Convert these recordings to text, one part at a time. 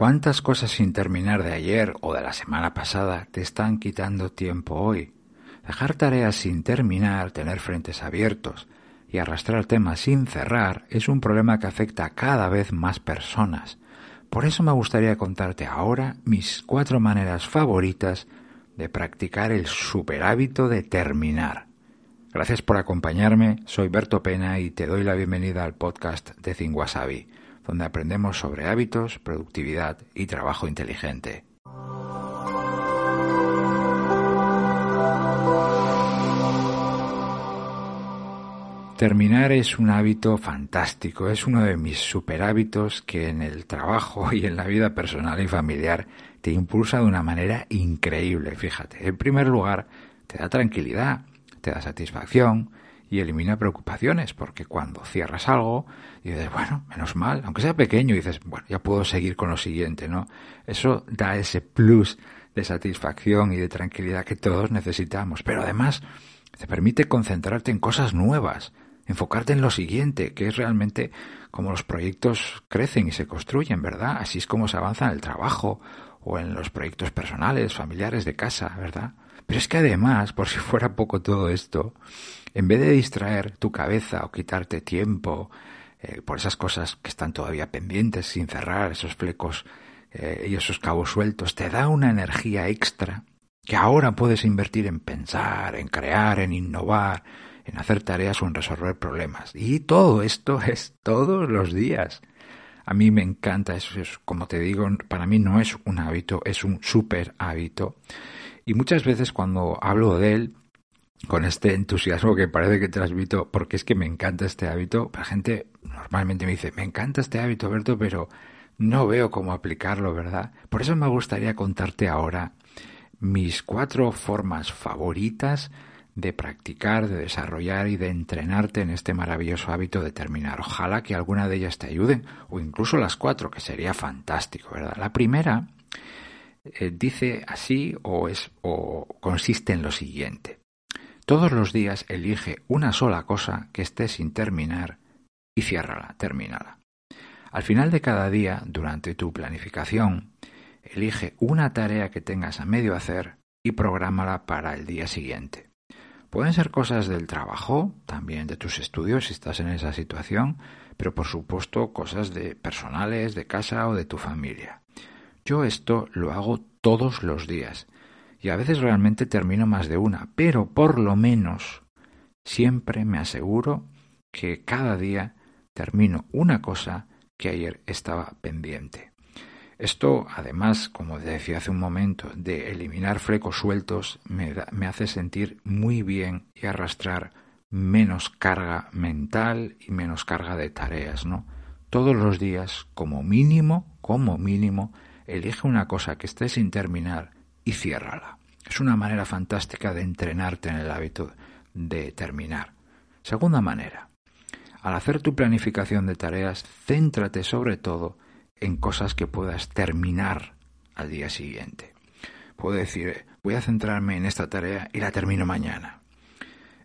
¿Cuántas cosas sin terminar de ayer o de la semana pasada te están quitando tiempo hoy? Dejar tareas sin terminar, tener frentes abiertos y arrastrar temas sin cerrar es un problema que afecta a cada vez más personas. Por eso me gustaría contarte ahora mis cuatro maneras favoritas de practicar el superhábito de terminar. Gracias por acompañarme, soy Berto Pena y te doy la bienvenida al podcast de Zinguasabi donde aprendemos sobre hábitos, productividad y trabajo inteligente. Terminar es un hábito fantástico, es uno de mis superhábitos que en el trabajo y en la vida personal y familiar te impulsa de una manera increíble, fíjate. En primer lugar, te da tranquilidad, te da satisfacción, y elimina preocupaciones, porque cuando cierras algo, dices, bueno, menos mal, aunque sea pequeño, dices, bueno, ya puedo seguir con lo siguiente, ¿no? Eso da ese plus de satisfacción y de tranquilidad que todos necesitamos, pero además te permite concentrarte en cosas nuevas, enfocarte en lo siguiente, que es realmente como los proyectos crecen y se construyen, ¿verdad? Así es como se avanza en el trabajo o en los proyectos personales, familiares de casa, ¿verdad? Pero es que además, por si fuera poco todo esto, en vez de distraer tu cabeza o quitarte tiempo eh, por esas cosas que están todavía pendientes sin cerrar, esos flecos eh, y esos cabos sueltos, te da una energía extra que ahora puedes invertir en pensar, en crear, en innovar, en hacer tareas o en resolver problemas. Y todo esto es todos los días. A mí me encanta eso, como te digo, para mí no es un hábito, es un super hábito. Y muchas veces cuando hablo de él, con este entusiasmo que parece que transmito, porque es que me encanta este hábito. La gente normalmente me dice, me encanta este hábito, Berto, pero no veo cómo aplicarlo, ¿verdad? Por eso me gustaría contarte ahora mis cuatro formas favoritas de practicar, de desarrollar y de entrenarte en este maravilloso hábito de terminar. Ojalá que alguna de ellas te ayuden, o incluso las cuatro, que sería fantástico, ¿verdad? La primera eh, dice así o es o consiste en lo siguiente. Todos los días elige una sola cosa que esté sin terminar y ciérrala, termínala. Al final de cada día, durante tu planificación, elige una tarea que tengas a medio hacer y prográmala para el día siguiente. Pueden ser cosas del trabajo, también de tus estudios si estás en esa situación, pero por supuesto cosas de personales, de casa o de tu familia. Yo esto lo hago todos los días y a veces realmente termino más de una, pero por lo menos siempre me aseguro que cada día termino una cosa que ayer estaba pendiente. Esto, además, como decía hace un momento, de eliminar flecos sueltos, me, me hace sentir muy bien y arrastrar menos carga mental y menos carga de tareas, ¿no? Todos los días, como mínimo, como mínimo, elige una cosa que esté sin terminar y ciérrala. Es una manera fantástica de entrenarte en el hábito de terminar. Segunda manera, al hacer tu planificación de tareas, céntrate sobre todo en cosas que puedas terminar al día siguiente. Puedo decir, voy a centrarme en esta tarea y la termino mañana.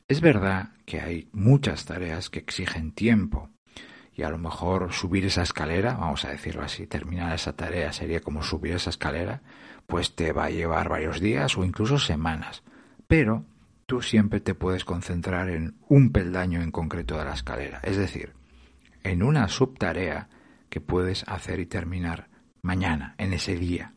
Es verdad que hay muchas tareas que exigen tiempo y a lo mejor subir esa escalera, vamos a decirlo así, terminar esa tarea sería como subir esa escalera, pues te va a llevar varios días o incluso semanas. Pero tú siempre te puedes concentrar en un peldaño en concreto de la escalera, es decir, en una subtarea que puedes hacer y terminar mañana, en ese día.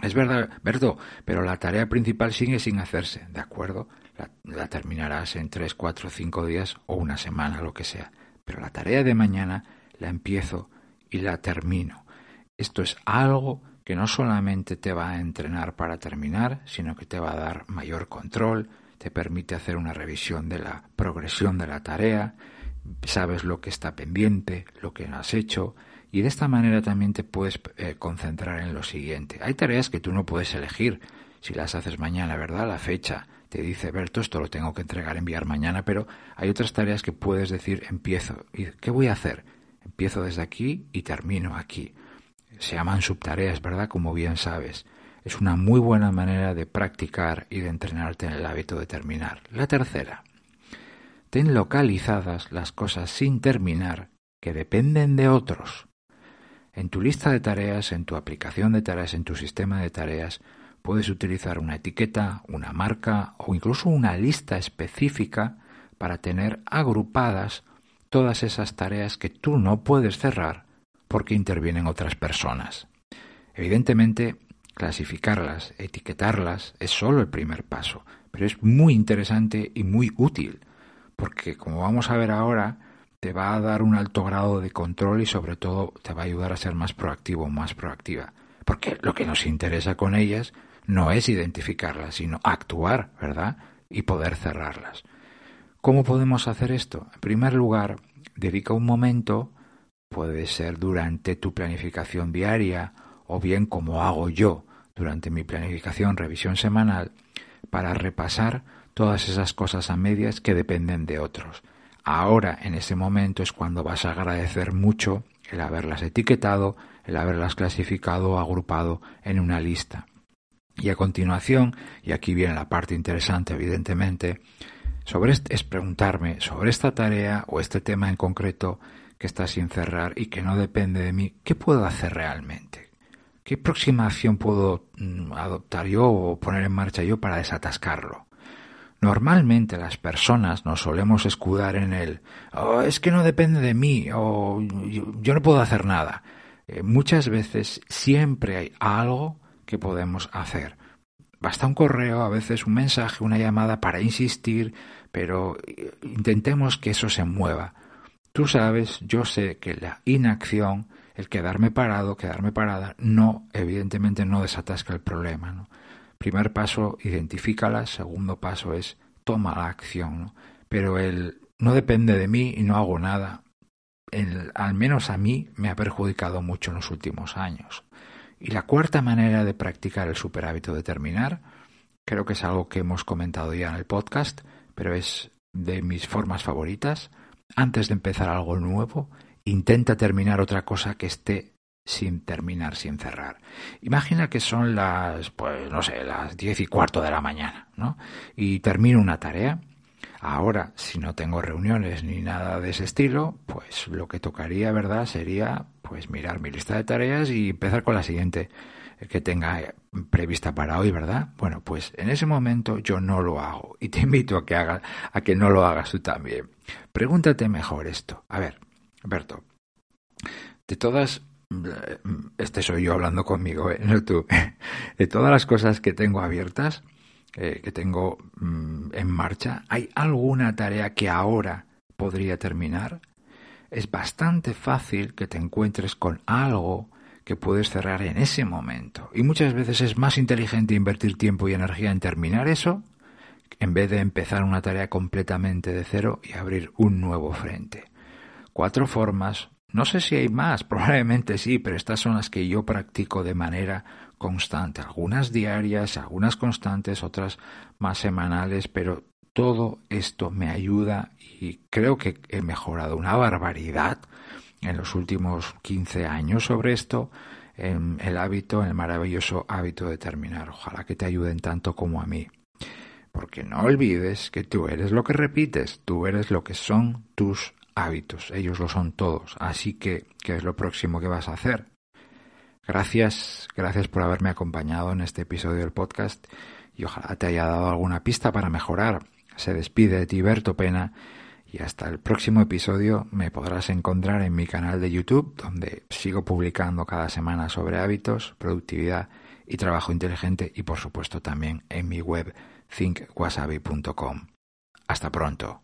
Es verdad, Berto, pero la tarea principal sigue sin hacerse, ¿de acuerdo? La, la terminarás en tres, cuatro, cinco días o una semana, lo que sea. Pero la tarea de mañana la empiezo y la termino. Esto es algo que no solamente te va a entrenar para terminar, sino que te va a dar mayor control, te permite hacer una revisión de la progresión de la tarea, sabes lo que está pendiente, lo que no has hecho, y de esta manera también te puedes eh, concentrar en lo siguiente. Hay tareas que tú no puedes elegir si las haces mañana, ¿verdad? La fecha te dice, Berto, esto lo tengo que entregar, enviar mañana, pero hay otras tareas que puedes decir, empiezo. ¿Y qué voy a hacer? Empiezo desde aquí y termino aquí se llaman subtareas, ¿verdad? Como bien sabes. Es una muy buena manera de practicar y de entrenarte en el hábito de terminar. La tercera. Ten localizadas las cosas sin terminar que dependen de otros. En tu lista de tareas, en tu aplicación de tareas, en tu sistema de tareas, puedes utilizar una etiqueta, una marca o incluso una lista específica para tener agrupadas todas esas tareas que tú no puedes cerrar porque intervienen otras personas. Evidentemente, clasificarlas, etiquetarlas es solo el primer paso, pero es muy interesante y muy útil, porque como vamos a ver ahora, te va a dar un alto grado de control y sobre todo te va a ayudar a ser más proactivo, más proactiva. Porque lo que nos interesa con ellas no es identificarlas, sino actuar, ¿verdad? Y poder cerrarlas. ¿Cómo podemos hacer esto? En primer lugar, dedica un momento, puede ser durante tu planificación diaria o bien como hago yo durante mi planificación revisión semanal, para repasar todas esas cosas a medias que dependen de otros. Ahora, en ese momento, es cuando vas a agradecer mucho el haberlas etiquetado, el haberlas clasificado o agrupado en una lista. Y a continuación, y aquí viene la parte interesante, evidentemente, sobre es preguntarme sobre esta tarea o este tema en concreto que está sin cerrar y que no depende de mí, ¿qué puedo hacer realmente? ¿Qué próxima acción puedo mm, adoptar yo o poner en marcha yo para desatascarlo? Normalmente las personas nos solemos escudar en el oh, es que no depende de mí o yo, no puedo hacer nada. Eh, muchas veces siempre hay algo que podemos hacer. Basta un correo, a veces un mensaje, una llamada para insistir, pero eh, intentemos que eso se mueva. Tú sabes, yo sé que la inacción el quedarme parado, quedarme parada, no, evidentemente no desatasca el problema. Primer paso, identifícala. Segundo paso es toma la acción. Pero el no depende de mí y no hago nada, el, al menos a mí me ha perjudicado mucho en los últimos años. Y la cuarta manera de practicar el superhábito de terminar, creo que es algo que hemos comentado ya en el podcast, pero es de mis formas favoritas. Antes de empezar algo nuevo, intenta terminar otra cosa que esté sin terminar, sin cerrar. Imagina que son las, pues no sé, las diez y cuarto de la mañana, ¿no? Y termino una tarea. Ahora, si no tengo reuniones ni nada de ese estilo, pues lo que tocaría, ¿verdad? Sería, pues mirar mi lista de tareas y empezar con la siguiente que tenga prevista para hoy, ¿verdad? Bueno, pues en ese momento yo no lo hago y te invito a que hagas, a que no lo hagas tú también. Pregúntate mejor esto. A ver, Berto, de todas, este soy yo hablando conmigo, ¿eh? no tú, de todas las cosas que tengo abiertas, eh, que tengo mm, en marcha, ¿hay alguna tarea que ahora podría terminar? Es bastante fácil que te encuentres con algo que puedes cerrar en ese momento. Y muchas veces es más inteligente invertir tiempo y energía en terminar eso en vez de empezar una tarea completamente de cero y abrir un nuevo frente cuatro formas. No sé si hay más, probablemente sí, pero estas son las que yo practico de manera constante. Algunas diarias, algunas constantes, otras más semanales, pero todo esto me ayuda y creo que he mejorado una barbaridad en los últimos 15 años sobre esto, en el hábito, en el maravilloso hábito de terminar. Ojalá que te ayuden tanto como a mí. Porque no olvides que tú eres lo que repites, tú eres lo que son tus hábitos, ellos lo son todos. Así que, ¿qué es lo próximo que vas a hacer? Gracias, gracias por haberme acompañado en este episodio del podcast y ojalá te haya dado alguna pista para mejorar. Se despide de ti Berto Pena y hasta el próximo episodio me podrás encontrar en mi canal de YouTube donde sigo publicando cada semana sobre hábitos, productividad y trabajo inteligente y por supuesto también en mi web thinkwasabi.com. Hasta pronto.